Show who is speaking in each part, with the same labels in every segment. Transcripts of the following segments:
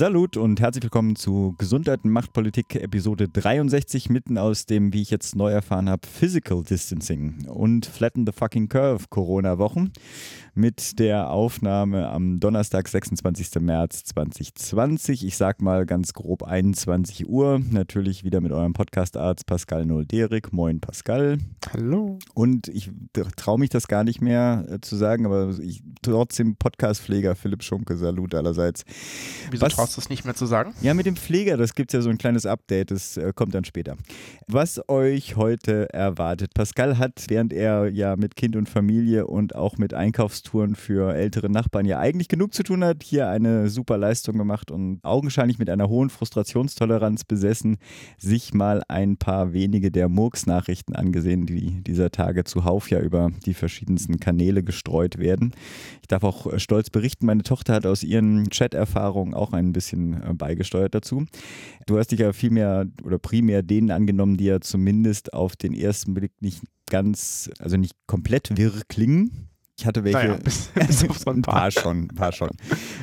Speaker 1: Salut und herzlich willkommen zu Gesundheit und Machtpolitik Episode 63 mitten aus dem, wie ich jetzt neu erfahren habe, Physical Distancing und Flatten the Fucking Curve Corona Wochen mit der Aufnahme am Donnerstag, 26. März 2020. Ich sag mal ganz grob 21 Uhr. Natürlich wieder mit eurem Podcast-Arzt Pascal Nolderik. Moin Pascal.
Speaker 2: Hallo.
Speaker 1: Und ich traue mich das gar nicht mehr äh, zu sagen, aber ich trotzdem Podcast-Pfleger Philipp Schunke. Salut allerseits.
Speaker 2: Wieso Was, traust du es nicht mehr zu sagen?
Speaker 1: Ja, mit dem Pfleger, das gibt es ja so ein kleines Update, das äh, kommt dann später. Was euch heute erwartet. Pascal hat, während er ja mit Kind und Familie und auch mit Einkaufstouren für ältere Nachbarn ja eigentlich genug zu tun hat, hier eine super Leistung gemacht und augenscheinlich mit einer hohen Frustrationstoleranz besessen, sich mal ein paar wenige der Murks-Nachrichten angesehen, die dieser Tage zuhauf ja über die verschiedensten Kanäle gestreut werden. Ich darf auch stolz berichten, meine Tochter hat aus ihren Chat-Erfahrungen auch ein bisschen äh, beigesteuert dazu. Du hast dich ja viel mehr oder primär denen angenommen, die ja zumindest auf den ersten Blick nicht ganz, also nicht komplett wirr klingen. Ich hatte welche. Naja, bis, bis auf so ein paar. paar schon, paar schon.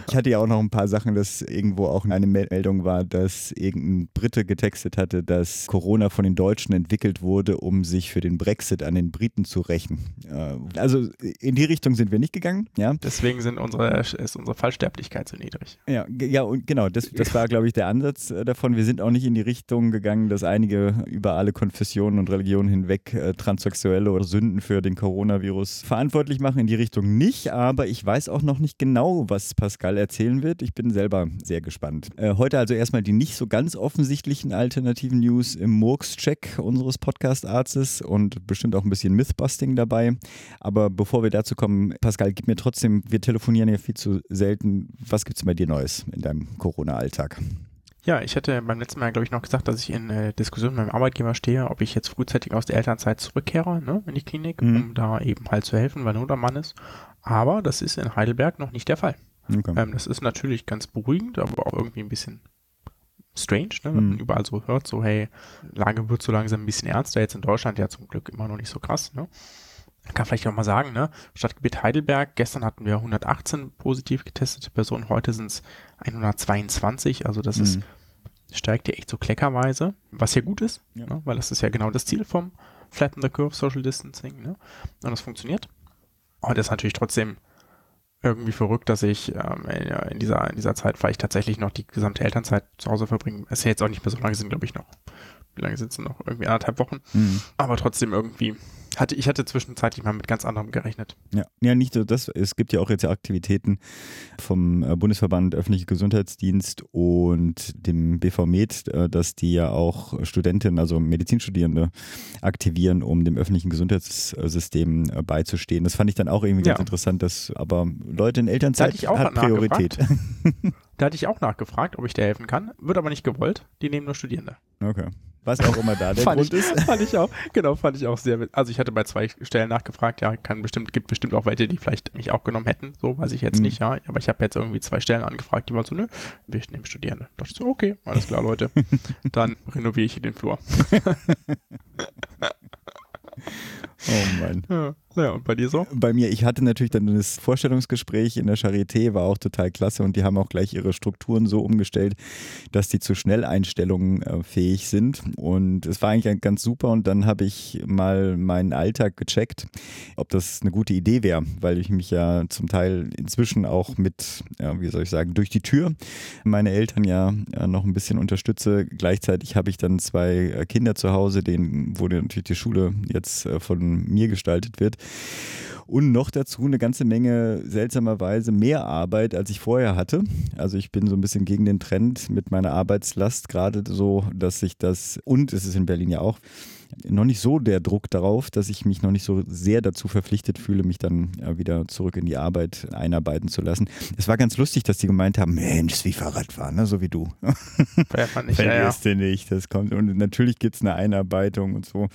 Speaker 1: Ich hatte ja auch noch ein paar Sachen, dass irgendwo auch eine Meldung war, dass irgendein Brite getextet hatte, dass Corona von den Deutschen entwickelt wurde, um sich für den Brexit an den Briten zu rächen. Äh, also in die Richtung sind wir nicht gegangen. Ja.
Speaker 2: Deswegen sind unsere, ist unsere Fallsterblichkeit so niedrig.
Speaker 1: Ja, ja und genau, das, das war, glaube ich, der Ansatz äh, davon. Wir sind auch nicht in die Richtung gegangen, dass einige über alle Konfessionen und Religionen hinweg äh, Transsexuelle oder Sünden für den Coronavirus verantwortlich machen in die Richtung nicht, aber ich weiß auch noch nicht genau, was Pascal erzählen wird. Ich bin selber sehr gespannt. Äh, heute also erstmal die nicht so ganz offensichtlichen alternativen News im Murks-Check unseres Podcast-Arztes und bestimmt auch ein bisschen Mythbusting dabei. Aber bevor wir dazu kommen, Pascal, gib mir trotzdem, wir telefonieren ja viel zu selten. Was gibt es bei dir Neues in deinem Corona-Alltag?
Speaker 2: Ja, ich hatte beim letzten Mal, glaube ich, noch gesagt, dass ich in äh, Diskussion mit meinem Arbeitgeber stehe, ob ich jetzt frühzeitig aus der Elternzeit zurückkehre, ne, in die Klinik, mhm. um da eben halt zu helfen, weil Not am Mann ist. Aber das ist in Heidelberg noch nicht der Fall. Okay. Ähm, das ist natürlich ganz beruhigend, aber auch irgendwie ein bisschen strange, ne? wenn mhm. man überall so hört, so hey, Lage wird so langsam ein bisschen ernster, jetzt in Deutschland ja zum Glück immer noch nicht so krass. Ne? kann vielleicht auch mal sagen, ne? Stadtgebiet Heidelberg, gestern hatten wir 118 positiv getestete Personen, heute sind es 122, also das mhm. ist steigt ja echt so kleckerweise, was ja gut ist, ja. Ne? weil das ist ja genau das Ziel vom Flatten the Curve Social Distancing, ne? Und das funktioniert. Aber das ist natürlich trotzdem irgendwie verrückt, dass ich ähm, in, dieser, in dieser Zeit vielleicht tatsächlich noch die gesamte Elternzeit zu Hause verbringen. Es ist ja jetzt auch nicht mehr so lange, sind glaube ich noch, wie lange sind es noch? Irgendwie anderthalb Wochen. Mhm. Aber trotzdem irgendwie hatte, ich hatte zwischenzeitlich mal mit ganz anderem gerechnet.
Speaker 1: Ja, ja nicht nur das. Es gibt ja auch jetzt Aktivitäten vom äh, Bundesverband Öffentlicher Gesundheitsdienst und dem BVMed, äh, dass die ja auch Studentinnen, also Medizinstudierende, aktivieren, um dem öffentlichen Gesundheitssystem äh, beizustehen. Das fand ich dann auch irgendwie ganz interessant, dass aber Leute in Elternzeit hat Priorität.
Speaker 2: Da hatte ich auch nachgefragt, ob ich dir helfen kann. Wird aber nicht gewollt. Die nehmen nur Studierende.
Speaker 1: Okay was auch immer da der Grund
Speaker 2: ich,
Speaker 1: ist.
Speaker 2: Fand ich auch, genau, fand ich auch sehr. Also ich hatte bei zwei Stellen nachgefragt, ja, kann bestimmt, gibt bestimmt auch welche, die vielleicht mich auch genommen hätten, so weiß ich jetzt mhm. nicht, ja. Aber ich habe jetzt irgendwie zwei Stellen angefragt, die waren so, nö, wir nehmen Studierende. Da dachte ich so, okay, alles klar, Leute. Dann renoviere ich hier den Flur.
Speaker 1: oh Mann.
Speaker 2: Ja. Ja, und bei dir so?
Speaker 1: Bei mir, ich hatte natürlich dann das Vorstellungsgespräch in der Charité, war auch total klasse und die haben auch gleich ihre Strukturen so umgestellt, dass die zu Schnelleinstellungen äh, fähig sind. Und es war eigentlich ganz super und dann habe ich mal meinen Alltag gecheckt, ob das eine gute Idee wäre, weil ich mich ja zum Teil inzwischen auch mit, ja, wie soll ich sagen, durch die Tür meine Eltern ja noch ein bisschen unterstütze. Gleichzeitig habe ich dann zwei äh, Kinder zu Hause, denen wurde natürlich die Schule jetzt äh, von mir gestaltet wird. Und noch dazu eine ganze Menge seltsamerweise mehr Arbeit, als ich vorher hatte. Also ich bin so ein bisschen gegen den Trend mit meiner Arbeitslast, gerade so, dass sich das, und es ist in Berlin ja auch, noch nicht so der Druck darauf, dass ich mich noch nicht so sehr dazu verpflichtet fühle, mich dann äh, wieder zurück in die Arbeit einarbeiten zu lassen. Es war ganz lustig, dass die gemeint haben, Mensch, wie Fahrradfahren, ne? so wie du.
Speaker 2: Vergisst nicht, ja, ja.
Speaker 1: nicht, das kommt. Und natürlich gibt es eine Einarbeitung und so.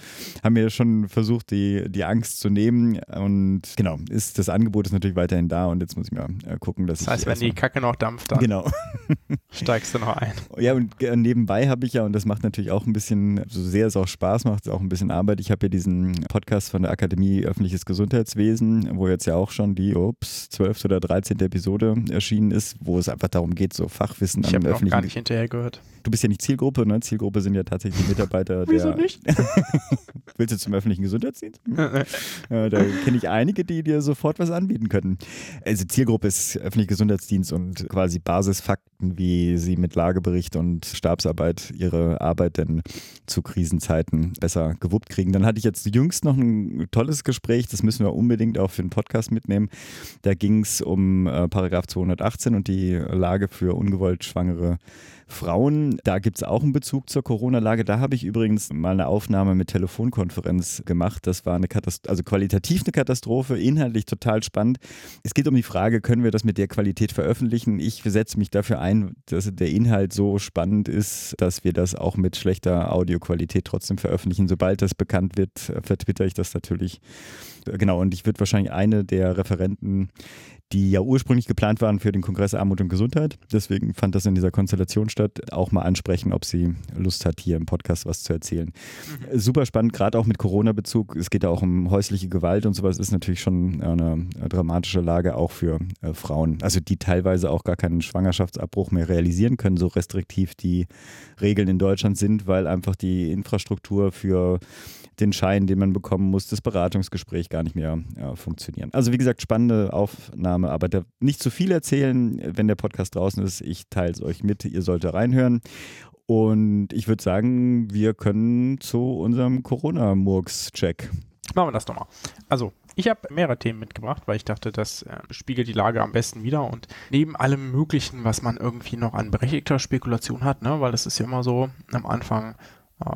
Speaker 1: Haben wir schon versucht, die, die Angst zu nehmen. Und genau, ist, das Angebot ist natürlich weiterhin da und jetzt muss ich mal äh, gucken, dass
Speaker 2: Das heißt,
Speaker 1: ich.
Speaker 2: wenn die Kacke noch dampft, dann
Speaker 1: Genau.
Speaker 2: steigst du noch ein.
Speaker 1: Ja, und äh, nebenbei habe ich ja, und das macht natürlich auch ein bisschen, so sehr es auch Spaß macht, auch ein bisschen Arbeit. Ich habe ja diesen Podcast von der Akademie Öffentliches Gesundheitswesen, wo jetzt ja auch schon die, ups, 12. oder 13. Episode erschienen ist, wo es einfach darum geht, so Fachwissen
Speaker 2: Ich
Speaker 1: am
Speaker 2: habe noch
Speaker 1: öffentlichen
Speaker 2: gar nicht hinterher gehört.
Speaker 1: Du bist ja nicht Zielgruppe, ne? Zielgruppe sind ja tatsächlich die Mitarbeiter
Speaker 2: Wieso
Speaker 1: der.
Speaker 2: nicht?
Speaker 1: Willst du zum öffentlichen Gesundheitsdienst? Äh, da kenne ich einige, die dir sofort was anbieten können. Also Zielgruppe ist öffentlicher Gesundheitsdienst und quasi Basisfakten, wie sie mit Lagebericht und Stabsarbeit ihre Arbeit denn zu Krisenzeiten besser gewuppt kriegen. Dann hatte ich jetzt jüngst noch ein tolles Gespräch, das müssen wir unbedingt auch für den Podcast mitnehmen. Da ging es um äh, Paragraph 218 und die Lage für ungewollt schwangere Frauen. Da gibt es auch einen Bezug zur Corona-Lage. Da habe ich übrigens mal eine Aufnahme mit Telefonkonferenz gemacht. Das war eine Katastrophe, also qualitativ eine Katastrophe, inhaltlich total spannend. Es geht um die Frage, können wir das mit der Qualität veröffentlichen? Ich setze mich dafür ein, dass der Inhalt so spannend ist, dass wir das auch mit schlechter Audioqualität trotzdem veröffentlichen. Sobald das bekannt wird, vertwitter ich das natürlich. Genau, und ich würde wahrscheinlich eine der Referenten die ja ursprünglich geplant waren für den Kongress Armut und Gesundheit. Deswegen fand das in dieser Konstellation statt. Auch mal ansprechen, ob sie Lust hat, hier im Podcast was zu erzählen. Mhm. Super spannend, gerade auch mit Corona-Bezug. Es geht ja auch um häusliche Gewalt und sowas. Ist natürlich schon eine dramatische Lage auch für äh, Frauen. Also die teilweise auch gar keinen Schwangerschaftsabbruch mehr realisieren können, so restriktiv die Regeln in Deutschland sind, weil einfach die Infrastruktur für den Schein, den man bekommen muss, das Beratungsgespräch gar nicht mehr ja, funktionieren. Also wie gesagt, spannende Aufnahme, aber da nicht zu viel erzählen, wenn der Podcast draußen ist. Ich teile es euch mit, ihr solltet reinhören. Und ich würde sagen, wir können zu unserem Corona-Murks-Check.
Speaker 2: Machen wir das doch mal. Also, ich habe mehrere Themen mitgebracht, weil ich dachte, das äh, spiegelt die Lage am besten wieder. Und neben allem Möglichen, was man irgendwie noch an berechtigter Spekulation hat, ne, weil das ist ja immer so am Anfang äh,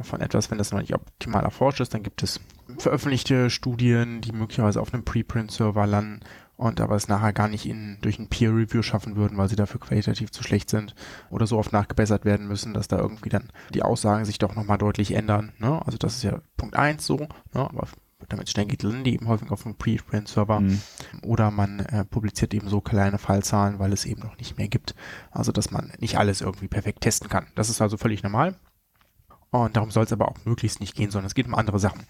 Speaker 2: von etwas, wenn das noch nicht optimal erforscht ist, dann gibt es veröffentlichte Studien, die möglicherweise auf einem Preprint-Server landen und aber es nachher gar nicht in, durch ein Peer-Review schaffen würden, weil sie dafür qualitativ zu schlecht sind oder so oft nachgebessert werden müssen, dass da irgendwie dann die Aussagen sich doch nochmal deutlich ändern. Ne? Also das ist ja Punkt 1 so, ne? aber damit schnell geht, landen die eben häufig auf einem Preprint-Server mhm. oder man äh, publiziert eben so kleine Fallzahlen, weil es eben noch nicht mehr gibt. Also dass man nicht alles irgendwie perfekt testen kann. Das ist also völlig normal. Und darum soll es aber auch möglichst nicht gehen, sondern es geht um andere Sachen.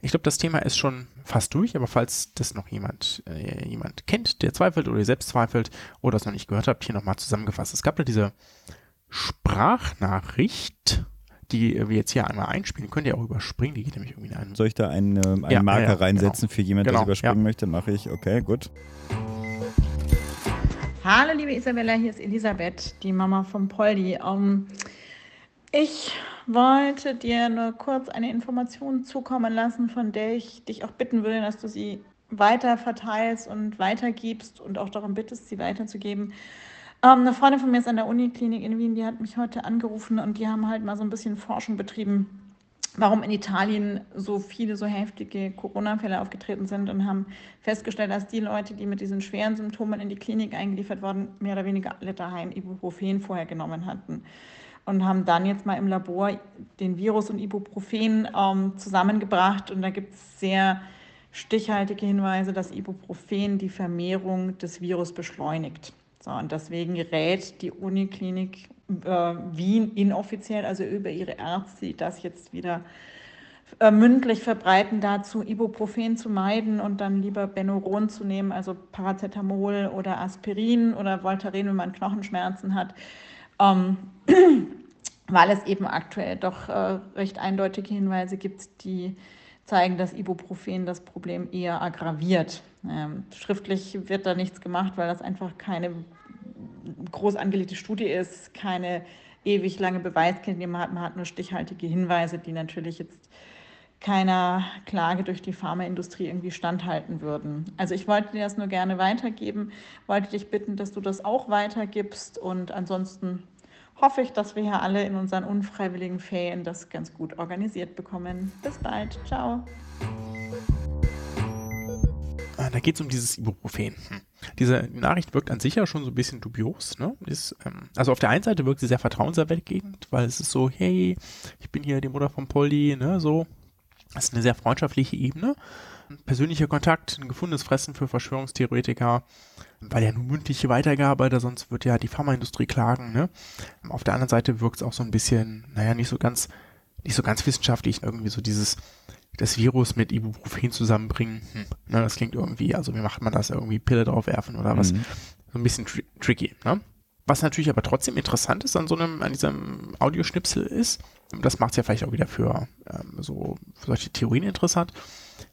Speaker 2: Ich glaube, das Thema ist schon fast durch, aber falls das noch jemand, äh, jemand kennt, der zweifelt oder ihr selbst zweifelt oder es noch nicht gehört habt, hier nochmal zusammengefasst. Es gab ja diese Sprachnachricht, die wir jetzt hier einmal einspielen. Könnt ihr auch überspringen, die geht nämlich irgendwie in einen.
Speaker 1: Soll ich da einen, äh, einen
Speaker 2: Ja,
Speaker 1: Marker
Speaker 2: ja, ja,
Speaker 1: reinsetzen
Speaker 2: genau.
Speaker 1: für jemanden, der
Speaker 2: Genau,
Speaker 1: es überspringen
Speaker 2: ja.
Speaker 1: möchte? Mache ich. Okay, gut.
Speaker 3: Hallo, liebe Isabella, hier ist Elisabeth, die Mama von Poldi. Ähm, ich wollte dir nur kurz eine Information zukommen lassen, von der ich dich auch bitten würde, dass du sie weiter verteilst und weitergibst und auch darum bittest, sie weiterzugeben. Ähm, eine Freundin von mir ist an der Uniklinik in Wien, die hat mich heute angerufen und die haben halt mal so ein bisschen Forschung betrieben, warum in Italien so viele so heftige Corona-Fälle aufgetreten sind und haben festgestellt, dass die Leute, die mit diesen schweren Symptomen in die Klinik eingeliefert wurden, mehr oder weniger alle daheim Ibuprofen vorher genommen hatten. Und haben dann jetzt mal im Labor den Virus und Ibuprofen ähm, zusammengebracht. Und da gibt es sehr stichhaltige Hinweise, dass Ibuprofen die Vermehrung des Virus beschleunigt. So, und deswegen rät die Uniklinik äh, Wien inoffiziell, also über ihre Ärzte, die das jetzt wieder äh, mündlich verbreiten, dazu Ibuprofen zu meiden und dann lieber Benuron zu nehmen, also Paracetamol oder Aspirin oder Voltaren, wenn man Knochenschmerzen hat. Ähm, weil es eben aktuell doch äh, recht eindeutige Hinweise gibt, die zeigen, dass Ibuprofen das Problem eher aggraviert. Ähm, schriftlich wird da nichts gemacht, weil das einfach keine groß angelegte Studie ist, keine ewig lange Beweiskette, man hat. Man hat nur stichhaltige Hinweise, die natürlich jetzt keiner Klage durch die Pharmaindustrie irgendwie standhalten würden. Also ich wollte dir das nur gerne weitergeben, wollte dich bitten, dass du das auch weitergibst und ansonsten hoffe ich, dass wir hier alle in unseren unfreiwilligen Ferien das ganz gut organisiert bekommen. Bis bald. Ciao.
Speaker 2: Ah, da geht es um dieses Ibuprofen. Hm. Diese Nachricht wirkt an sich ja schon so ein bisschen dubios. Ne? Ist, ähm, also auf der einen Seite wirkt sie sehr vertrauenserweckend, weil es ist so, hey, ich bin hier die Mutter von Polly, ne, so. Das ist eine sehr freundschaftliche Ebene. Persönlicher Kontakt, ein gefundenes Fressen für Verschwörungstheoretiker, weil ja nur mündliche Weitergabe, da sonst wird ja die Pharmaindustrie klagen. Ne? Auf der anderen Seite wirkt es auch so ein bisschen, naja, nicht so ganz, nicht so ganz wissenschaftlich, irgendwie so dieses, das Virus mit Ibuprofen zusammenbringen. Hm. Ne, das klingt irgendwie, also wie macht man das? Irgendwie Pille draufwerfen oder was?
Speaker 1: Mhm.
Speaker 2: So ein bisschen tri tricky. Ne? Was natürlich aber trotzdem interessant ist an so einem, an diesem Audioschnipsel ist, das macht es ja vielleicht auch wieder für ähm, so für solche Theorien interessant,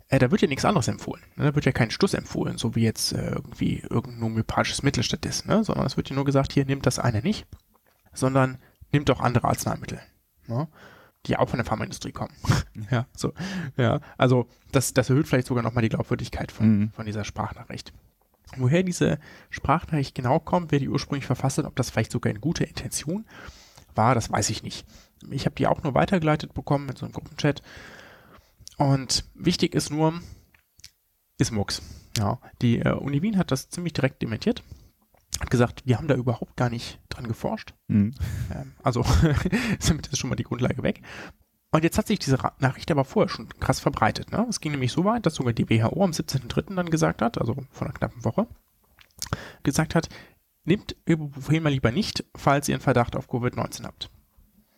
Speaker 2: äh, da wird ja nichts anderes empfohlen. Ne? Da wird ja kein Stuss empfohlen, so wie jetzt äh, irgendwie irgendein homöopathisches Mittel stattdessen, ne? sondern es wird ja nur gesagt, hier nimmt das eine nicht, sondern nimmt auch andere Arzneimittel. Ne? die auch von der Pharmaindustrie kommen. ja, so. Ja, also das, das erhöht vielleicht sogar nochmal die Glaubwürdigkeit von,
Speaker 1: Mhm.
Speaker 2: von dieser Sprachnachricht. Woher diese Sprachnachricht genau kommt, wer die ursprünglich verfasst hat, ob das vielleicht sogar in guter Intention war, das weiß ich nicht. Ich habe die auch nur weitergeleitet bekommen in so einem Gruppenchat. Und wichtig ist nur, ist Mux. Ja, die äh, Uni Wien hat das ziemlich direkt dementiert. Hat gesagt, wir haben da überhaupt gar nicht dran geforscht.
Speaker 1: Mhm.
Speaker 2: Ähm, also damit ist schon mal die Grundlage weg. Und jetzt hat sich diese Ra Nachricht aber vorher schon krass verbreitet. Ne? Es ging nämlich so weit, dass sogar die WHO am 17.03. dann gesagt hat, also vor einer knappen Woche, gesagt hat, nehmt Ibuprofen mal lieber nicht, falls ihr einen Verdacht auf Covid-19 habt.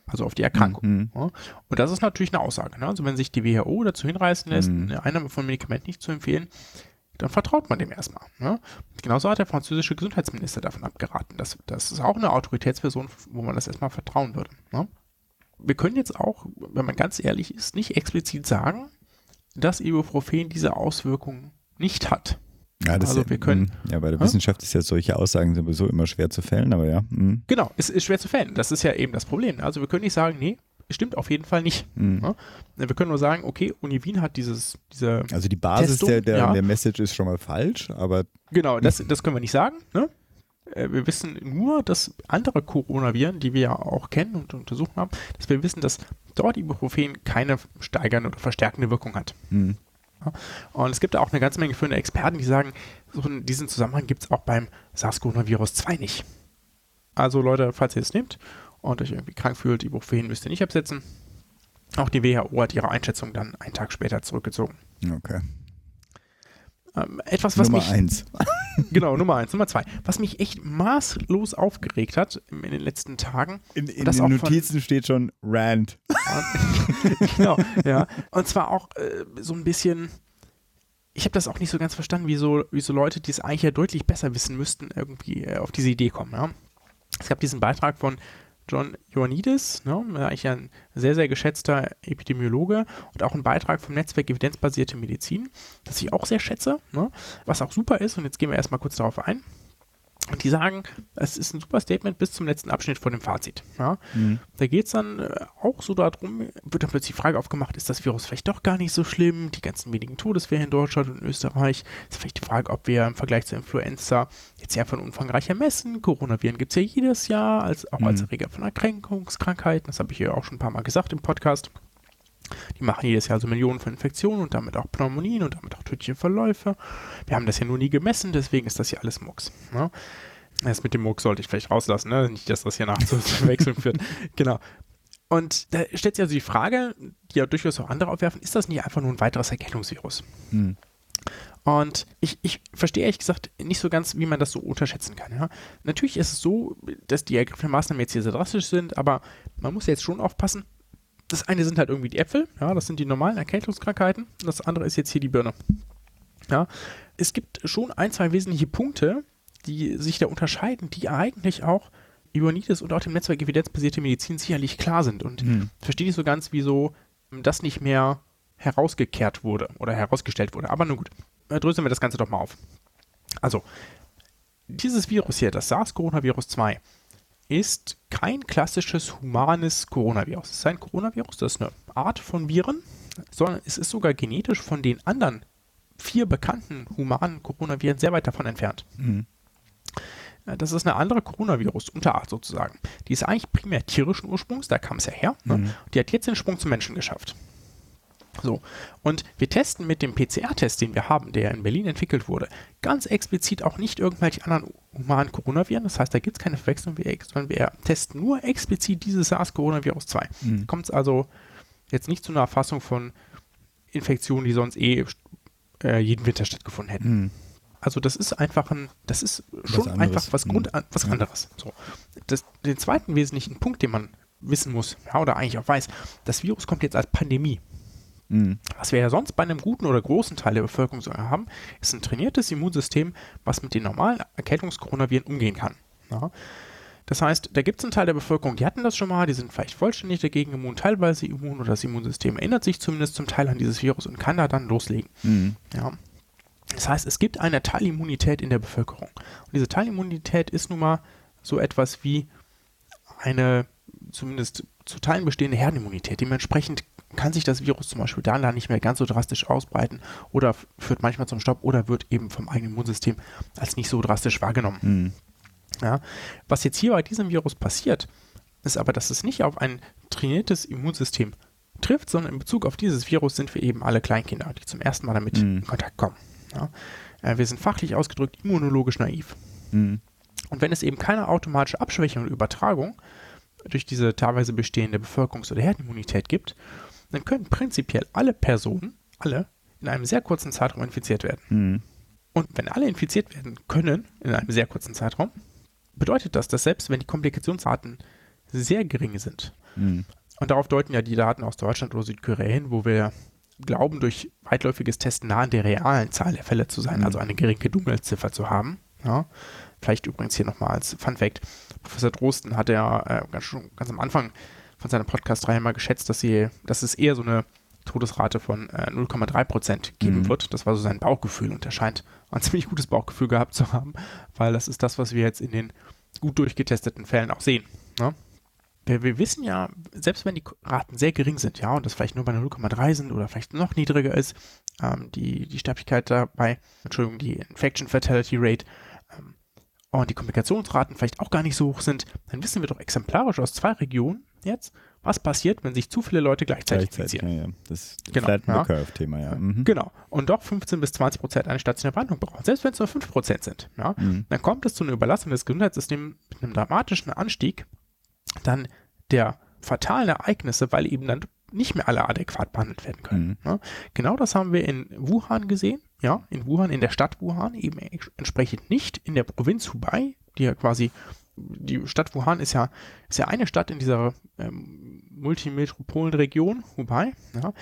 Speaker 2: Also auf die Erkrankung.
Speaker 1: Mhm.
Speaker 2: Ja? Und das ist natürlich eine Aussage. Ne? Also wenn sich die WHO dazu hinreißen lässt,
Speaker 1: Mhm.
Speaker 2: eine Einnahme von Medikamenten nicht zu empfehlen, dann vertraut man dem erstmal. Ne? Genauso hat der französische Gesundheitsminister davon abgeraten. Das, das ist auch eine Autoritätsperson, wo man das erstmal vertrauen würde. Ne? Wir können jetzt auch, wenn man ganz ehrlich ist, nicht explizit sagen, dass Ibuprofen diese Auswirkungen nicht hat.
Speaker 1: Ja, das
Speaker 2: Also
Speaker 1: ist,
Speaker 2: wir können-
Speaker 1: mhm. Ja, bei der
Speaker 2: Hä?
Speaker 1: Wissenschaft ist ja solche Aussagen sowieso immer schwer zu fällen, aber ja. mhm.
Speaker 2: Genau, es ist schwer zu fällen. Das ist ja eben das Problem. Also wir können nicht sagen, nee, stimmt auf jeden Fall nicht.
Speaker 1: Mhm.
Speaker 2: Ja? Wir können nur sagen, okay, Uni Wien hat dieses, diese
Speaker 1: Also die Basis
Speaker 2: Testung,
Speaker 1: der, der,
Speaker 2: ja.
Speaker 1: der Message ist schon mal falsch, aber
Speaker 2: Genau, das, das können wir nicht sagen. Ne? Äh, Wir wissen nur, dass andere Coronaviren, die wir ja auch kennen und untersucht haben, dass wir wissen, dass dort Ibuprofen keine steigernde oder verstärkende Wirkung hat.
Speaker 1: mhm.
Speaker 2: Und es gibt da auch eine ganze Menge führende Experten, die sagen, so diesen Zusammenhang gibt es auch beim SARS-Coronavirus 2 nicht. Also Leute, falls ihr es nehmt und euch irgendwie krank fühlt, Ibuprofen müsst ihr nicht absetzen. Auch die WHO hat ihre Einschätzung dann einen Tag später zurückgezogen.
Speaker 1: okay.
Speaker 2: Ähm, etwas, was
Speaker 1: Nummer
Speaker 2: mich
Speaker 1: eins.
Speaker 2: Genau, Nummer eins. Nummer zwei. Was mich echt maßlos aufgeregt hat in den letzten Tagen.
Speaker 1: In, in den Notizen steht schon Rand.
Speaker 2: genau, ja. Und zwar auch äh, so ein bisschen. Ich habe das auch nicht so ganz verstanden, wie so, wie so Leute, die es eigentlich ja deutlich besser wissen müssten, irgendwie äh, auf diese Idee kommen. Ja? Es gab diesen Beitrag von John Ioannidis, ne, eigentlich ein sehr, sehr geschätzter Epidemiologe und auch ein Beitrag vom Netzwerk Evidenzbasierte Medizin, das ich auch sehr schätze, ne, was auch super ist. Und jetzt gehen wir erstmal kurz darauf ein. Und die sagen, es ist ein super Statement bis zum letzten Abschnitt vor dem Fazit. Ja?
Speaker 1: Mhm.
Speaker 2: Da geht es dann äh, auch so darum, wird dann plötzlich die Frage aufgemacht, ist das Virus vielleicht doch gar nicht so schlimm? Die ganzen wenigen Todesfälle in Deutschland und Österreich. Ist vielleicht die Frage, ob wir im Vergleich zur Influenza jetzt ja von umfangreicher messen. Coronaviren gibt es ja jedes Jahr, als, auch als
Speaker 1: Mhm.
Speaker 2: Erreger von Erkrankungskrankheiten. Das habe ich ja auch schon ein paar Mal gesagt im Podcast. Die machen jedes Jahr so Millionen von Infektionen und damit auch Pneumonien und damit auch tödliche Verläufe. Wir haben das ja nur nie gemessen, deswegen ist das hier alles Murks. Ne? Das mit dem Murks sollte ich vielleicht rauslassen, ne? nicht, dass das hier nachzuwechseln führt. Genau. Und da stellt sich also die Frage, die ja durchaus auch andere aufwerfen, ist das nicht einfach nur ein weiteres Erkältungsvirus?
Speaker 1: Mhm.
Speaker 2: Und ich, ich verstehe ehrlich gesagt nicht so ganz, wie man das so unterschätzen kann. Ja? Natürlich ist es so, dass die ergriffenen Maßnahmen jetzt hier sehr drastisch sind, aber man muss jetzt schon aufpassen. Das eine sind halt irgendwie die Äpfel, ja, das sind die normalen Erkältungskrankheiten. Das andere ist jetzt hier die Birne. Ja, es gibt schon ein, zwei wesentliche Punkte, die sich da unterscheiden, die eigentlich auch Ioannidis und auch dem Netzwerk evidenzbasierte Medizin sicherlich klar sind. Und
Speaker 1: Mhm.
Speaker 2: verstehe nicht so ganz, wieso das nicht mehr herausgekehrt wurde oder herausgestellt wurde. Aber nun gut, äh, dröseln wir das Ganze doch mal auf. Also, dieses Virus hier, das SARS-Coronavirus 2, ist kein klassisches humanes Coronavirus. Es ist ein Coronavirus, das ist eine Art von Viren, sondern es ist sogar genetisch von den anderen vier bekannten humanen Coronaviren sehr weit davon entfernt.
Speaker 1: Mhm.
Speaker 2: Äh, Das ist eine andere Coronavirus-Unterart sozusagen. Die ist eigentlich primär tierischen Ursprungs, da kam es ja her. Ne?
Speaker 1: Mhm.
Speaker 2: Die hat jetzt den Sprung zum Menschen geschafft. So, und wir testen mit dem PCR-Test, den wir haben, der in Berlin entwickelt wurde, ganz explizit auch nicht irgendwelche anderen humanen Coronaviren. Das heißt, da gibt es keine Verwechslung, sondern wir testen nur explizit dieses SARS-Coronavirus 2.
Speaker 1: Mhm.
Speaker 2: Kommt es also jetzt nicht zu einer Erfassung von Infektionen, die sonst eh äh, jeden Winter stattgefunden hätten.
Speaker 1: Mhm.
Speaker 2: Also das ist einfach ein, das ist schon
Speaker 1: anderes.
Speaker 2: einfach was Grund,
Speaker 1: Mhm.
Speaker 2: was anderes. So. Das, den zweiten wesentlichen Punkt, den man wissen muss, ja, oder eigentlich auch weiß, das Virus kommt jetzt als Pandemie.
Speaker 1: Mhm.
Speaker 2: Was wir ja sonst bei einem guten oder großen Teil der Bevölkerung so haben, ist ein trainiertes Immunsystem, was mit den normalen Erkältungskoronaviren umgehen kann. Ja. Das heißt, da gibt es einen Teil der Bevölkerung, die hatten das schon mal, die sind vielleicht vollständig dagegen immun, teilweise immun oder das Immunsystem erinnert sich zumindest zum Teil an dieses Virus und kann da dann loslegen.
Speaker 1: Mhm.
Speaker 2: Ja. Das heißt, es gibt eine Teilimmunität in der Bevölkerung. Und diese Teilimmunität ist nun mal so etwas wie eine zumindest zu Teilen bestehende Herdenimmunität. Dementsprechend kann sich das Virus zum Beispiel da nicht mehr ganz so drastisch ausbreiten oder führt manchmal zum Stopp oder wird eben vom eigenen Immunsystem als nicht so drastisch wahrgenommen.
Speaker 1: Mhm.
Speaker 2: Ja. Was jetzt hier bei diesem Virus passiert, ist aber, dass es nicht auf ein trainiertes Immunsystem trifft, sondern in Bezug auf dieses Virus sind wir eben alle Kleinkinder, die zum ersten Mal damit
Speaker 1: Mhm.
Speaker 2: in Kontakt kommen. Ja. Äh, Wir sind fachlich ausgedrückt immunologisch naiv.
Speaker 1: Mhm.
Speaker 2: Und wenn es eben keine automatische Abschwächung und Übertragung durch diese teilweise bestehende Bevölkerungs- oder Herdenimmunität gibt, dann können prinzipiell alle Personen, alle, in einem sehr kurzen Zeitraum infiziert werden.
Speaker 1: Mhm.
Speaker 2: Und wenn alle infiziert werden können, in einem sehr kurzen Zeitraum, bedeutet das, dass selbst wenn die Komplikationsraten sehr gering sind,
Speaker 1: Mhm.
Speaker 2: und darauf deuten ja die Daten aus Deutschland oder Südkorea hin, wo wir glauben, durch weitläufiges Testen nah an der realen Zahl der Fälle zu sein,
Speaker 1: Mhm.
Speaker 2: also eine geringe Dunkelziffer zu haben. Ja. Vielleicht übrigens hier nochmal als Fun Fact: Professor Drosten hat ja äh, ganz, ganz am Anfang von seiner Podcast-Reihe mal geschätzt, dass, sie, dass es eher so eine Todesrate von äh, 0,3 Prozent geben
Speaker 1: Mhm.
Speaker 2: wird. Das war so sein Bauchgefühl und er scheint ein ziemlich gutes Bauchgefühl gehabt zu haben, weil das ist das, was wir jetzt in den gut durchgetesteten Fällen auch sehen. Ne? Wir, wir wissen ja, selbst wenn die Raten sehr gering sind, ja, und das vielleicht nur bei 0,3 sind oder vielleicht noch niedriger ist, ähm, die, die Sterblichkeit dabei, Entschuldigung, die Infection Fatality Rate ähm, und die Komplikationsraten vielleicht auch gar nicht so hoch sind, dann wissen wir doch exemplarisch aus zwei Regionen jetzt, was passiert, wenn sich zu viele Leute gleichzeitig,
Speaker 1: Gleichzeitig,
Speaker 2: infizieren.
Speaker 1: ja, ja. Das
Speaker 2: Genau,
Speaker 1: Flatten
Speaker 2: ja.
Speaker 1: the Curve-Thema, ja. Mhm.
Speaker 2: Genau. Und doch 15 bis 20 Prozent eine stationäre Behandlung brauchen. Selbst wenn es nur 5 Prozent sind. Ja?
Speaker 1: Mhm.
Speaker 2: Dann kommt es zu einer Überlastung des Gesundheitssystems mit einem dramatischen Anstieg dann der fatalen Ereignisse, weil eben dann nicht mehr alle adäquat behandelt werden können.
Speaker 1: Mhm.
Speaker 2: Ja? Genau das haben wir in Wuhan gesehen. Ja, in Wuhan, in der Stadt Wuhan, eben entsprechend nicht in der Provinz Hubei, die ja quasi, die Stadt Wuhan ist ja, ist ja eine Stadt in dieser ähm, Multimetropolenregion Hubei. Ja.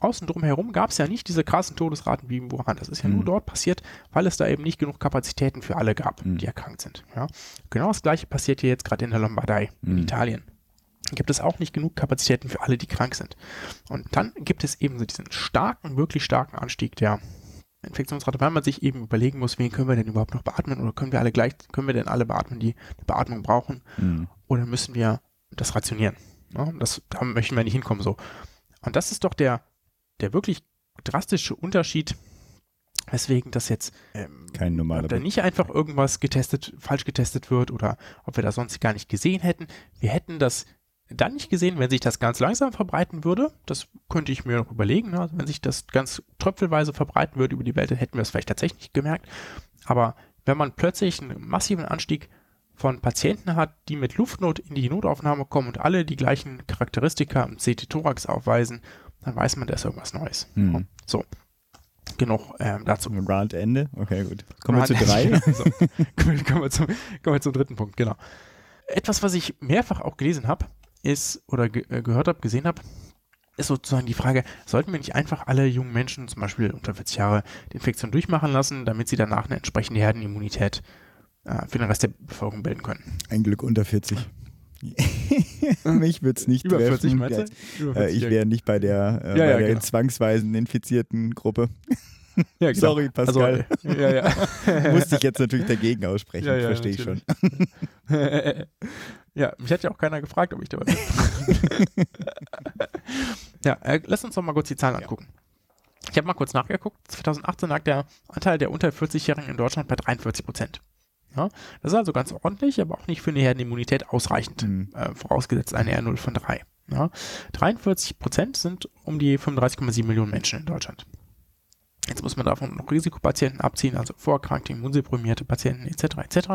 Speaker 2: Außen drum herum gab es ja nicht diese krassen Todesraten wie in Wuhan. Das ist ja nur
Speaker 1: Mhm.
Speaker 2: dort passiert, weil es da eben nicht genug Kapazitäten für alle gab,
Speaker 1: Mhm.
Speaker 2: die erkrankt sind. Ja. Genau das gleiche passiert hier jetzt gerade in der Lombardei, in
Speaker 1: Mhm.
Speaker 2: Italien. Gibt es auch nicht genug Kapazitäten für alle, die krank sind. Und dann gibt es eben so diesen starken, wirklich starken Anstieg der Infektionsrate, weil man sich eben überlegen muss, wen können wir denn überhaupt noch beatmen oder können wir alle gleich, können wir denn alle beatmen, die eine Beatmung brauchen
Speaker 1: Mhm.
Speaker 2: oder müssen wir das rationieren? Ja, das, da möchten wir nicht hinkommen so. Und das ist doch der, der wirklich drastische Unterschied, weswegen das jetzt ähm,
Speaker 1: Kein normaler
Speaker 2: ob da nicht einfach irgendwas getestet, falsch getestet wird oder ob wir das sonst gar nicht gesehen hätten. Wir hätten das dann nicht gesehen, wenn sich das ganz langsam verbreiten würde. Das könnte ich mir noch überlegen. ne? Also wenn sich das ganz tröpfelweise verbreiten würde über die Welt, dann hätten wir es vielleicht tatsächlich nicht gemerkt. Aber wenn man plötzlich einen massiven Anstieg von Patienten hat, die mit Luftnot in die Notaufnahme kommen und alle die gleichen Charakteristika im CT-Thorax aufweisen, dann weiß man, da ist irgendwas Neues.
Speaker 1: Mhm.
Speaker 2: So, genug ähm, dazu.
Speaker 1: Rand Ende? Okay, gut. Kommen wir zu drei.
Speaker 2: so, kommen, wir zum, kommen wir zum dritten Punkt, genau. Etwas, was ich mehrfach auch gelesen habe, ist, oder ge äh, gehört habe, gesehen habe, ist sozusagen die Frage, sollten wir nicht einfach alle jungen Menschen, zum Beispiel unter 40 Jahre, die Infektion durchmachen lassen, damit sie danach eine entsprechende Herdenimmunität äh, für den Rest der Bevölkerung bilden können?
Speaker 1: Ein Glück unter 40. Mich würde es nicht
Speaker 2: Über 40,
Speaker 1: treffen.
Speaker 2: meinst du? Über
Speaker 1: Äh,
Speaker 2: 40,
Speaker 1: ich
Speaker 2: ja.
Speaker 1: wäre nicht bei der, äh,
Speaker 2: Ja,
Speaker 1: bei
Speaker 2: ja,
Speaker 1: der
Speaker 2: genau.
Speaker 1: zwangsweisen infizierten Gruppe.
Speaker 2: Ja, genau.
Speaker 1: Sorry, Pascal.
Speaker 2: Also, ja, ja.
Speaker 1: Musste ich jetzt natürlich dagegen aussprechen,
Speaker 2: Ja,
Speaker 1: verstehe ich schon.
Speaker 2: ja, mich hat ja auch keiner gefragt, ob ich dabei bin. ja, äh, lass uns doch mal kurz die Zahlen angucken. Ich habe mal kurz nachgeguckt. 2018 lag der Anteil der unter 40-Jährigen in Deutschland bei 43 Prozent. Ja? Das ist also ganz ordentlich, aber auch nicht für eine Herdenimmunität ausreichend,
Speaker 1: Mhm.
Speaker 2: äh, vorausgesetzt eine R0 von 3. Ja? 43 Prozent sind um die 35,7 Millionen Menschen in Deutschland. Jetzt muss man davon noch Risikopatienten abziehen, also vorerkrankte, immunsupprimierte Patienten etc. etc.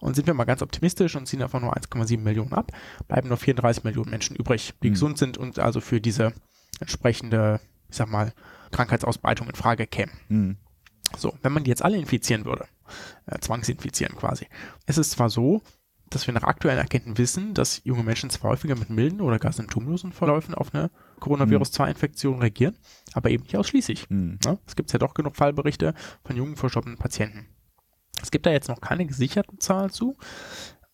Speaker 2: Und sind wir mal ganz optimistisch und ziehen davon nur 1,7 Millionen ab, bleiben nur 34 Millionen Menschen übrig, die
Speaker 1: Mhm.
Speaker 2: gesund sind und also für diese entsprechende, ich sag mal, Krankheitsausbreitung in Frage kämen.
Speaker 1: Mhm.
Speaker 2: So, wenn man die jetzt alle infizieren würde, äh, zwangsinfizieren quasi, es ist zwar so, dass wir nach aktuellen Erkenntnissen wissen, dass junge Menschen zwar häufiger mit milden oder gar symptomlosen Verläufen auf eine Coronavirus-2-Infektion reagieren, aber eben nicht ausschließlich.
Speaker 1: Mhm.
Speaker 2: Ne? Es gibt ja doch genug Fallberichte von jungen verstorbenen Patienten. Es gibt da jetzt noch keine gesicherten Zahlen zu,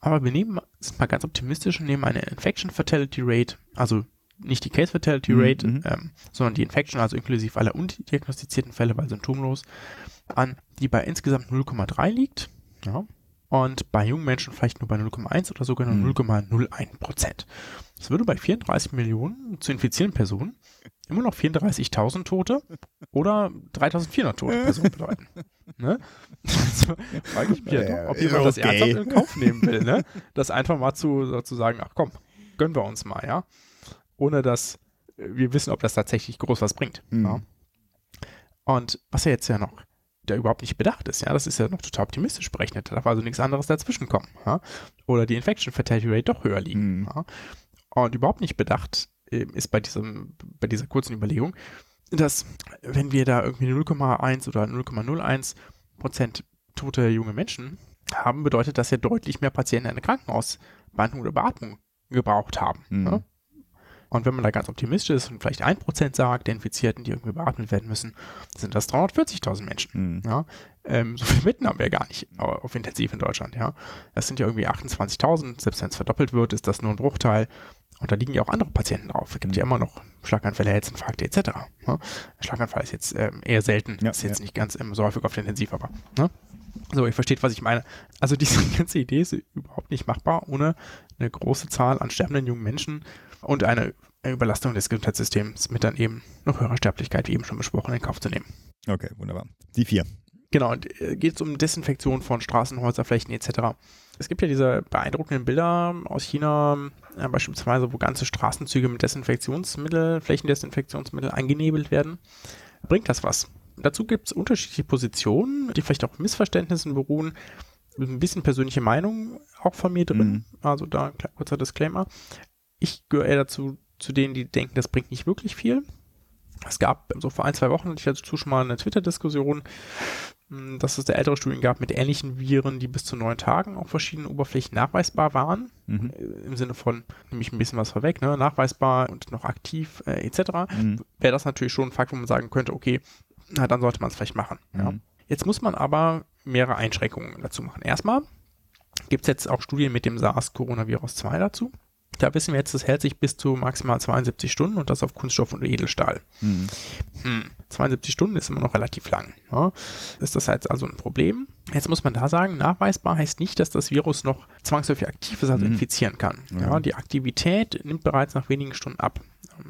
Speaker 2: aber wir nehmen, sind mal ganz optimistisch und nehmen eine Infection Fatality Rate, also nicht die Case Fatality
Speaker 1: Mhm,
Speaker 2: Rate,
Speaker 1: mhm.
Speaker 2: ähm, sondern die Infection, also inklusive aller undiagnostizierten Fälle, weil symptomlos, an, die bei insgesamt 0,3 liegt. Ja. Und bei jungen Menschen vielleicht nur bei 0,1 oder sogar nur
Speaker 1: Mhm.
Speaker 2: 0,01 Prozent. Das würde bei 34 Millionen zu infizierenden Personen immer noch 34.000 Tote oder 3.400 tote Personen bedeuten. Ne? Also frage ich mich ja
Speaker 1: Ja,
Speaker 2: doch, ob jemand das
Speaker 1: okay.
Speaker 2: ernsthaft in Kauf nehmen will. Ne? Das einfach mal zu, zu sagen, ach komm, gönnen wir uns mal, ja. Ohne dass wir wissen, ob das tatsächlich groß was bringt.
Speaker 1: Mhm.
Speaker 2: Ja. Und was ja jetzt ja noch der überhaupt nicht bedacht ist, ja, das ist ja noch total optimistisch berechnet. Da darf also nichts anderes dazwischen kommen. Ja? Oder die Infection Fatality Rate doch höher liegen.
Speaker 1: Mhm.
Speaker 2: Ja? Und überhaupt nicht bedacht äh, ist bei diesem, bei dieser kurzen Überlegung, dass wenn wir da irgendwie 0,1 oder 0,01 Prozent tote junge Menschen haben, bedeutet das ja deutlich mehr Patienten eine Krankenhausbehandlung oder Beatmung gebraucht haben.
Speaker 1: Mhm.
Speaker 2: Ja? Und wenn man da ganz optimistisch ist und vielleicht 1% sagt, der Infizierten, die irgendwie beatmet werden müssen, sind das 340.000 Menschen.
Speaker 1: Mhm.
Speaker 2: Ja, ähm, so viele Mitten haben wir gar nicht au- auf Intensiv in Deutschland. Ja, das sind ja irgendwie 28.000. Selbst wenn es verdoppelt wird, ist das nur ein Bruchteil. Und da liegen ja auch andere Patienten drauf. Es gibt ja immer noch Schlaganfälle, Herzinfarkte etc. Ja? Schlaganfall ist jetzt ähm, eher selten.
Speaker 1: Ja,
Speaker 2: ist jetzt
Speaker 1: ja.
Speaker 2: nicht ganz ähm, so häufig auf der Intensiv, aber. Ne? So, ihr versteht, was ich meine. Also diese ganze Idee ist überhaupt nicht machbar, ohne eine große Zahl an sterbenden jungen Menschen und eine Überlastung des Gesundheitssystems mit dann eben noch höherer Sterblichkeit, wie eben schon besprochen, in Kauf zu nehmen.
Speaker 1: Okay, wunderbar. Die vier.
Speaker 2: Genau, und äh, geht es um Desinfektion von Straßen, Häuserflächen etc. Es gibt ja diese beeindruckenden Bilder aus China, äh, beispielsweise, wo ganze Straßenzüge mit Desinfektionsmittel, Flächendesinfektionsmittel eingenebelt werden. Bringt das was? Dazu gibt es unterschiedliche Positionen, die vielleicht auch Missverständnissen beruhen. Ein bisschen persönliche Meinung auch von mir drin.
Speaker 1: Mhm.
Speaker 2: Also da ein kurzer Disclaimer. Ich gehöre eher dazu, zu denen, die denken, das bringt nicht wirklich viel. Es gab so vor ein, zwei Wochen, hatte ich dazu schon mal eine Twitter-Diskussion, dass es da ältere Studien gab mit ähnlichen Viren, die bis zu neun Tagen auf verschiedenen Oberflächen nachweisbar waren.
Speaker 1: Mhm.
Speaker 2: Äh, Im Sinne von, nehme ich ein bisschen was vorweg, ne, nachweisbar und noch aktiv äh, etc.
Speaker 1: Mhm.
Speaker 2: Wäre das natürlich schon ein Fakt, wo man sagen könnte, okay, na, dann sollte man es vielleicht machen. Ja.
Speaker 1: Mhm.
Speaker 2: Jetzt muss man aber mehrere Einschränkungen dazu machen. Erstmal gibt es jetzt auch Studien mit dem SARS-Coronavirus 2 dazu. Da wissen wir jetzt, das hält sich bis zu maximal 72 Stunden und das auf Kunststoff und Edelstahl.
Speaker 1: Mhm.
Speaker 2: Hm, 72 Stunden ist immer noch relativ lang. Ja. Ist das jetzt also ein Problem? Jetzt muss man da sagen, nachweisbar heißt nicht, dass das Virus noch zwangsläufig aktiv ist, also
Speaker 1: Mhm.
Speaker 2: infizieren kann.
Speaker 1: Ja.
Speaker 2: Ja, die Aktivität nimmt bereits nach wenigen Stunden ab.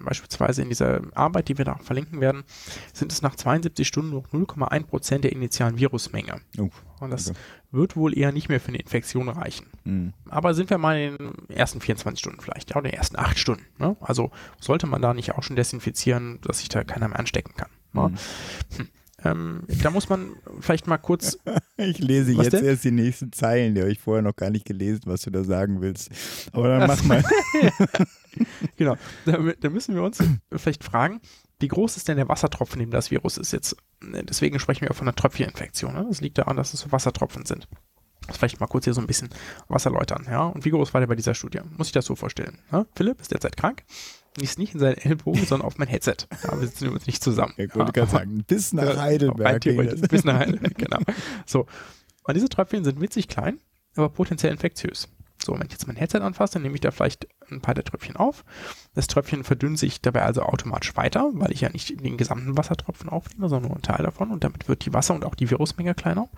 Speaker 2: Beispielsweise in dieser Arbeit, die wir da auch verlinken werden, sind es nach 72 Stunden noch 0,1 Prozent der initialen Virusmenge.
Speaker 1: Oh,
Speaker 2: Und das
Speaker 1: Okay.
Speaker 2: Wird wohl eher nicht mehr für eine Infektion reichen.
Speaker 1: mhm.
Speaker 2: Aber sind wir mal in den ersten 24 Stunden vielleicht, ja, oder in den ersten 8 Stunden. Ne? Also sollte man da nicht auch schon desinfizieren, dass sich da keiner mehr anstecken kann. Ne?
Speaker 1: Mhm.
Speaker 2: Hm. Ähm, da muss man vielleicht mal kurz,
Speaker 1: Ich lese jetzt
Speaker 2: denn?
Speaker 1: erst die nächsten Zeilen, die habe ich vorher noch gar nicht gelesen, was du da sagen willst. Aber dann mach mal.
Speaker 2: genau, da, da müssen wir uns vielleicht fragen, wie groß ist denn der Wassertropfen, in dem das Virus ist jetzt? Ne, Deswegen sprechen wir auch von einer Tröpfcheninfektion. Ne? Das liegt daran, dass es so Wassertropfen sind. Das vielleicht mal kurz hier so ein bisschen was erläutern. Ja? Und wie groß war der bei dieser Studie? Muss ich das so vorstellen? Ne? Philipp ist derzeit krank, liest nicht in seinen Ellbogen, sondern auf mein Headset. Ja, wir sitzen übrigens nicht zusammen.
Speaker 1: Ich wollte gerade sagen, bis nach Heidelberg.
Speaker 2: bis nach Heidelberg, genau. So. Und diese Tröpfchen sind witzig klein, aber potenziell infektiös. So, wenn ich jetzt mein Headset anfasse, dann nehme ich da vielleicht ein paar der Tröpfchen auf. Das Tröpfchen verdünnt sich dabei also automatisch weiter, weil ich ja nicht den gesamten Wassertropfen aufnehme, sondern nur einen Teil davon. Und damit wird die Wasser- und auch die Virusmenge kleiner.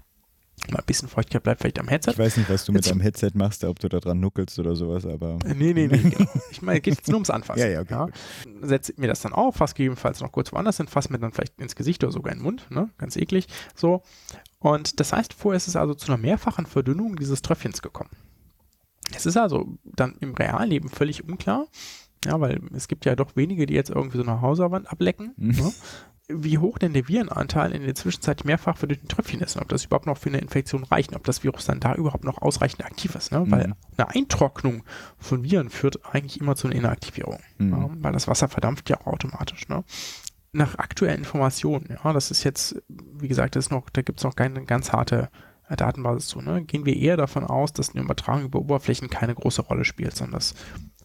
Speaker 2: Mal ein bisschen Feuchtigkeit bleibt vielleicht am Headset.
Speaker 1: Ich weiß nicht, was du mit
Speaker 2: Jetzt-
Speaker 1: deinem Headset machst, ob du da dran nuckelst oder sowas, aber.
Speaker 2: Äh, Nee, nee, nee. Genau. Ich meine, geht jetzt nur ums Anfassen.
Speaker 1: Ja, ja, okay, gut.
Speaker 2: Setze mir das dann auf, fasse gegebenenfalls noch kurz woanders hin, fasse mir dann vielleicht ins Gesicht oder sogar in den Mund, ne? Ganz eklig. So. Und das heißt, vorher ist es also zu einer mehrfachen Verdünnung dieses Tröpfchens gekommen. Es ist also dann im Realleben völlig unklar, ja, weil es gibt ja doch wenige, die jetzt irgendwie so eine Hauswand ablecken.
Speaker 1: Mhm.
Speaker 2: Ne? Wie hoch denn der Virenanteil in der Zwischenzeit mehrfach verdünnten Tröpfchen ist und ob das überhaupt noch für eine Infektion reicht, ob das Virus dann da überhaupt noch ausreichend aktiv ist. Ne? Weil
Speaker 1: Mhm.
Speaker 2: eine Eintrocknung von Viren führt eigentlich immer zu einer Inaktivierung,
Speaker 1: Mhm.
Speaker 2: ja, weil das Wasser verdampft ja auch automatisch. Ne? Nach aktuellen Informationen, ja, das ist jetzt, wie gesagt, das noch, da gibt es noch keine ganz harte Datenbasis zu, ne? gehen wir eher davon aus, dass eine Übertragung über Oberflächen keine große Rolle spielt, sondern dass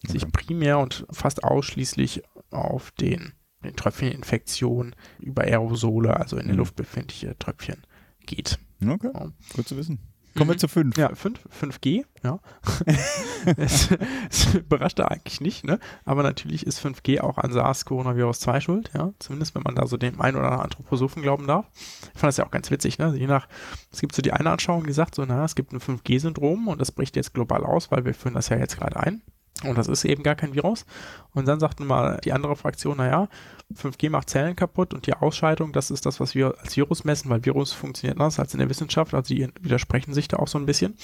Speaker 2: sich primär und fast ausschließlich auf den, den Tröpfcheninfektion über Aerosole, also in der
Speaker 1: Mhm.
Speaker 2: Luft befindliche Tröpfchen geht.
Speaker 1: Okay,
Speaker 2: Ja.
Speaker 1: gut zu wissen. Kommen wir
Speaker 2: Mhm.
Speaker 1: zu fünf.
Speaker 2: Ja, 5, 5G, ja. es, es überrascht da eigentlich nicht, ne? Aber natürlich ist 5G auch an SARS-Coronavirus 2 schuld, ja. Zumindest wenn man da so dem einen oder anderen Anthroposophen glauben darf. Ich fand das ja auch ganz witzig, ne? Je nach, es gibt so die eine Anschauung, die sagt so, na, es gibt ein 5G-Syndrom und das bricht jetzt global aus, weil wir führen das ja jetzt gerade ein. Und das ist eben gar kein Virus. Und dann sagt nun mal die andere Fraktion, naja, 5G macht Zellen kaputt und die Ausscheidung, das ist das, was wir als Virus messen, weil Virus funktioniert anders als in der Wissenschaft. Also die widersprechen sich da auch so ein bisschen.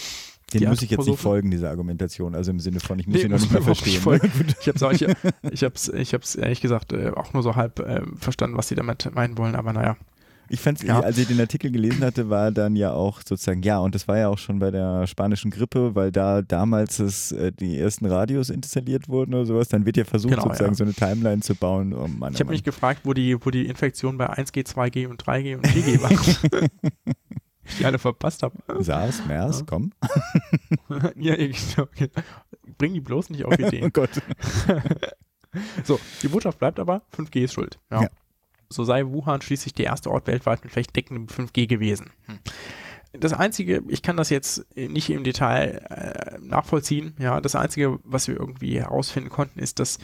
Speaker 1: Den
Speaker 2: die
Speaker 1: muss ich jetzt nicht folgen, dieser Argumentation. Also im Sinne von, ich muss
Speaker 2: Nee,
Speaker 1: ihn noch nicht mehr verstehen.
Speaker 2: nicht
Speaker 1: ne? Gut.
Speaker 2: Ich habe ich es, ich habe es ehrlich gesagt äh, auch nur so halb äh, verstanden, was sie damit meinen wollen, aber naja.
Speaker 1: Ich fand's,
Speaker 2: Ja.
Speaker 1: als ich den Artikel gelesen hatte, war dann ja auch sozusagen, ja, und das war ja auch schon bei der spanischen Grippe, weil da damals das, äh, die ersten Radios installiert wurden oder sowas, dann wird ja versucht,
Speaker 2: Genau,
Speaker 1: sozusagen
Speaker 2: ja.
Speaker 1: so eine Timeline zu bauen. Oh Mann,
Speaker 2: Ich
Speaker 1: oh
Speaker 2: habe mich gefragt, wo die, wo die Infektion bei 1G, 2G und 3G und 4G waren. ich die alle verpasst habe.
Speaker 1: SARS, MERS,
Speaker 2: Ja.
Speaker 1: komm.
Speaker 2: ja, ich, okay. Bring die bloß nicht auf
Speaker 1: Oh
Speaker 2: Ideen.
Speaker 1: Gott.
Speaker 2: So, die Botschaft bleibt aber, 5G ist schuld. Ja.
Speaker 1: Ja.
Speaker 2: So sei Wuhan schließlich der erste Ort weltweit mit flächendeckendem 5G gewesen. Hm. Das Einzige, ich kann das jetzt nicht im Detail äh, nachvollziehen, ja, das Einzige, was wir irgendwie herausfinden konnten, ist, dass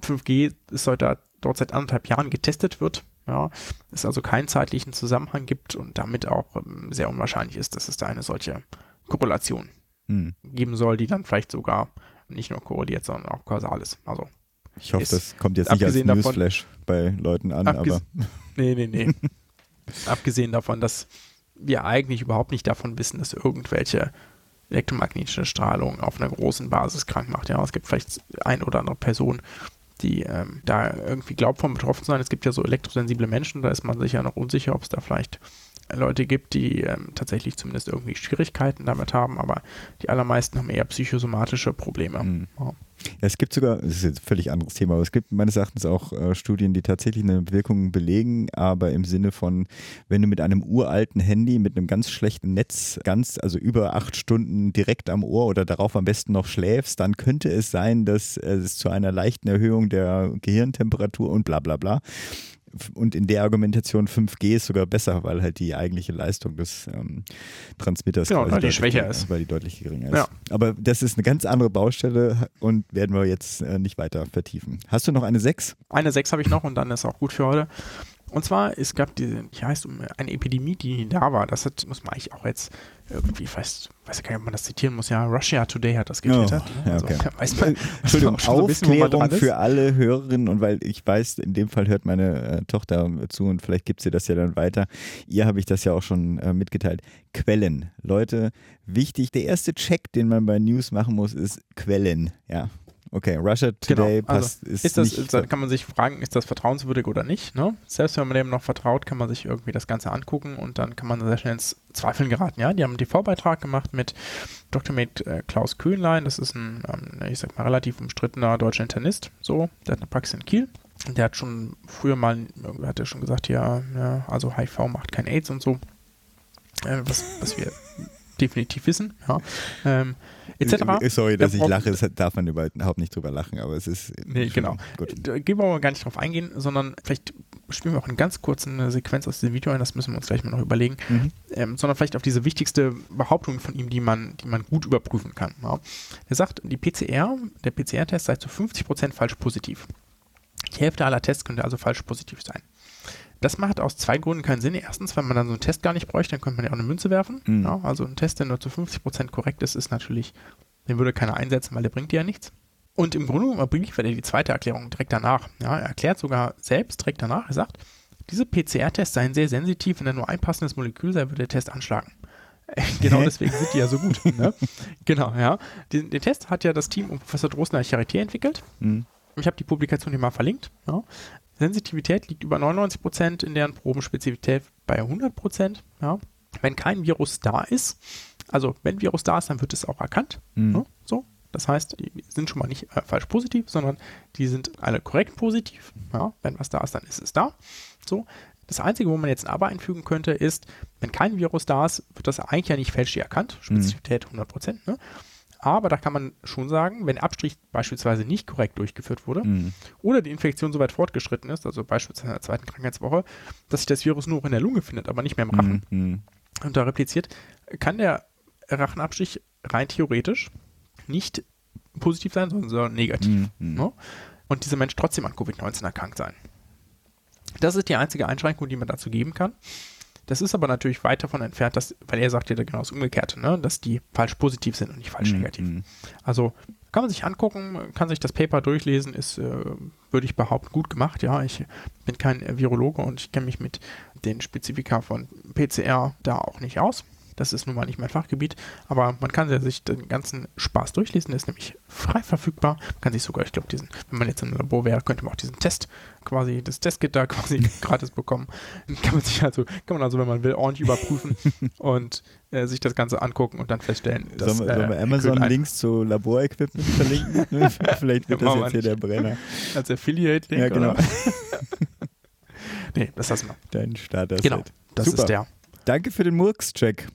Speaker 2: 5G ist heute dort seit anderthalb Jahren getestet wird, ja, es also keinen zeitlichen Zusammenhang gibt und damit auch ähm, sehr unwahrscheinlich ist, dass es da eine solche Korrelation
Speaker 1: Hm.
Speaker 2: geben soll, die dann vielleicht sogar nicht nur korreliert, sondern auch kausal ist. Also
Speaker 1: Ich hoffe, das kommt jetzt nicht als
Speaker 2: abgesehen davon-
Speaker 1: Newsflash bei Leuten an, aber
Speaker 2: Nee, nee, nee. Abgesehen davon, dass wir eigentlich überhaupt nicht davon wissen, dass irgendwelche elektromagnetische Strahlung auf einer großen Basis krank macht. Ja, es gibt vielleicht ein oder andere Person, die ähm, da irgendwie glaubt, von betroffen zu sein. Es gibt ja so elektrosensible Menschen, da ist man sich ja noch unsicher, ob es da vielleicht Leute gibt, die ähm, tatsächlich zumindest irgendwie Schwierigkeiten damit haben, aber die allermeisten haben eher psychosomatische Probleme.
Speaker 1: Mhm.
Speaker 2: Ja.
Speaker 1: Ja, es gibt sogar, das ist jetzt ein völlig anderes Thema, aber es gibt meines Erachtens auch äh, Studien, die tatsächlich eine Wirkung belegen, aber im Sinne von, wenn du mit einem uralten Handy mit einem ganz schlechten Netz ganz, also über acht Stunden direkt am Ohr oder darauf am besten noch schläfst, dann könnte es sein, dass äh, es zu einer leichten Erhöhung der Gehirntemperatur und bla bla bla. Und in der Argumentation 5G ist sogar besser, weil halt die eigentliche Leistung des ähm, Transmitters
Speaker 2: Genau, weil die
Speaker 1: deutlich
Speaker 2: schwächer
Speaker 1: geringer-
Speaker 2: ist.
Speaker 1: Weil die deutlich geringer ist.
Speaker 2: Ja.
Speaker 1: Aber das ist eine ganz andere Baustelle und werden wir jetzt äh, nicht weiter vertiefen. Hast du noch eine 6?
Speaker 2: Eine 6 habe ich noch und dann ist auch gut für heute. Und zwar, es gab diese, wie heißt um, eine Epidemie, die da war. Das hat, muss man eigentlich auch jetzt irgendwie, weiß, weiß gar nicht, ob man das zitieren muss. Ja, Russia Today hat das getwittert.
Speaker 1: Oh,
Speaker 2: ne?
Speaker 1: ja, okay.
Speaker 2: da weiß man,
Speaker 1: Äh, Entschuldigung,
Speaker 2: schon so man
Speaker 1: Aufklärung für alle Hörerinnen und weil ich weiß, in dem Fall hört meine äh, Tochter zu und vielleicht gibt sie das ja dann weiter. Ihr habe ich das ja auch schon äh, mitgeteilt. Quellen. Leute, wichtig, der erste Check, den man bei News machen muss, ist Quellen. Ja. Okay, Russia Today
Speaker 2: Genau, also
Speaker 1: passt, ist,
Speaker 2: Ist das,
Speaker 1: nicht
Speaker 2: ist, kann man sich fragen, ist das vertrauenswürdig oder nicht? Ne? Selbst wenn man dem noch vertraut, kann man sich irgendwie das Ganze angucken und dann kann man sehr schnell ins Zweifeln geraten. Ja, die haben einen TV-Beitrag gemacht mit Dr. Med äh, Klaus Köhnlein. Das ist ein, ähm, ich sag mal, relativ umstrittener deutscher Internist. So, der hat eine Praxis in Kiel. Der hat schon früher mal, irgendwie hat er schon gesagt, ja, ja, also HIV macht kein AIDS und so. Äh, was, was wir definitiv wissen, ja. Ähm, etc.
Speaker 1: Äh, Sorry, dass ich lache, das darf man überhaupt nicht drüber lachen, aber es ist.
Speaker 2: Nee, genau.
Speaker 1: Gut.
Speaker 2: Da gehen wir aber gar nicht drauf eingehen, sondern vielleicht spielen wir auch in ganz kurz eine Sequenz aus diesem Video ein, das müssen wir uns gleich mal noch überlegen,
Speaker 1: Mhm.
Speaker 2: ähm, sondern vielleicht auf diese wichtigste Behauptung von ihm, die man, die man gut überprüfen kann. Ja. Er sagt, die PCR, der PCR-Test sei zu 50% falsch positiv. Die Hälfte aller Tests könnte also falsch positiv sein. Das macht aus zwei Gründen keinen Sinn. Erstens, wenn man dann so einen Test gar nicht bräuchte, dann könnte man ja auch eine Münze werfen.
Speaker 1: Mhm.
Speaker 2: Ja, also ein Test, der nur zu 50% korrekt ist, ist natürlich, den würde keiner einsetzen, weil der bringt dir ja nichts. Und im Grunde genommen liefert er die zweite Erklärung direkt danach. Ja, er erklärt sogar selbst direkt danach. Er sagt, diese PCR-Tests seien sehr sensitiv, wenn da nur ein passendes Molekül sei, würde der Test anschlagen. genau deswegen sind die ja so gut. Ne? Genau, ja. Den, den, Test hat ja das Team um Professor Drosten Charité entwickelt. Mhm. Ich habe die Publikation hier mal verlinkt. Ja. Sensitivität liegt über 99%, in deren Probenspezifität bei 100%. Ja. Wenn kein Virus da ist, also wenn Virus da ist, dann wird es auch erkannt. Mhm. Ja, so. Das heißt, die sind schon mal nicht äh, falsch positiv, sondern die sind alle korrekt positiv. Ja, wenn was da ist, dann ist es da. So. Das Einzige, wo man jetzt ein Aber einfügen könnte, ist, wenn kein Virus da ist, wird das eigentlich ja nicht fälschlich erkannt. Spezifität mhm. 100%. Ne? Aber da kann man schon sagen, wenn Abstrich beispielsweise nicht korrekt durchgeführt wurde mhm. oder die Infektion so weit fortgeschritten ist, also beispielsweise in der zweiten Krankheitswoche, dass sich das Virus nur in der Lunge findet, aber nicht mehr im Rachen mhm. und da repliziert, kann der Rachenabstrich rein theoretisch nicht positiv sein, sondern negativ. Mhm. Ne? Und dieser Mensch trotzdem an Covid-19 erkrankt sein. Das ist die einzige Einschränkung, die man dazu geben kann. Das ist aber natürlich weit davon entfernt, dass, weil er sagt ja genau das Umgekehrte, ne? dass die falsch positiv sind und nicht falsch mhm. negativ. Also kann man sich angucken, kann sich das Paper durchlesen, ist, äh, würde ich behaupten, gut gemacht. Ja, ich bin kein Virologe und ich kenne mich mit den Spezifika von PCR da auch nicht aus. Das ist nun mal nicht mein Fachgebiet, aber man kann sich den ganzen Spaß durchlesen. Der ist nämlich frei verfügbar. Man kann sich sogar, ich glaube, diesen, wenn man jetzt im Labor wäre, könnte man auch diesen Test quasi, das Testkit da quasi gratis bekommen. Dann kann man sich also, kann man also, wenn man will, ordentlich überprüfen und äh, sich das Ganze angucken und dann feststellen,
Speaker 1: dass. Sollen wir, sollen wir äh, Amazon-Links zu Laborequipment verlinken? Vielleicht wird das jetzt hier der Brenner.
Speaker 2: Als Affiliate-Link.
Speaker 1: Ja, genau.
Speaker 2: nee, das lassen wir.
Speaker 1: Dein Starter-Set.
Speaker 2: Genau, das Super. ist der.
Speaker 1: Danke für den Murks-Check.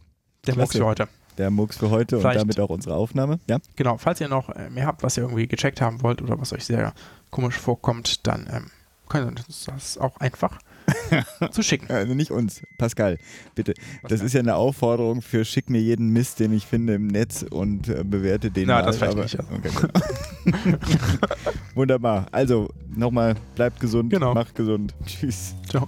Speaker 2: Der Murks für heute.
Speaker 1: Der Murks für heute Vielleicht, und damit auch unsere Aufnahme. Ja?
Speaker 2: Genau, falls ihr noch äh, mehr habt, was ihr irgendwie gecheckt haben wollt oder was euch sehr komisch vorkommt, dann ähm, könnt ihr uns das auch einfach zu schicken.
Speaker 1: Also nicht uns, Pascal, bitte. Was das ist ja eine Aufforderung für schick mir jeden Mist, den ich finde im Netz und äh, bewerte den.
Speaker 2: Na, mal, das vielleicht nicht. Okay.
Speaker 1: Wunderbar. Also nochmal, bleibt gesund,
Speaker 2: genau.
Speaker 1: macht gesund. Tschüss.
Speaker 2: Ciao.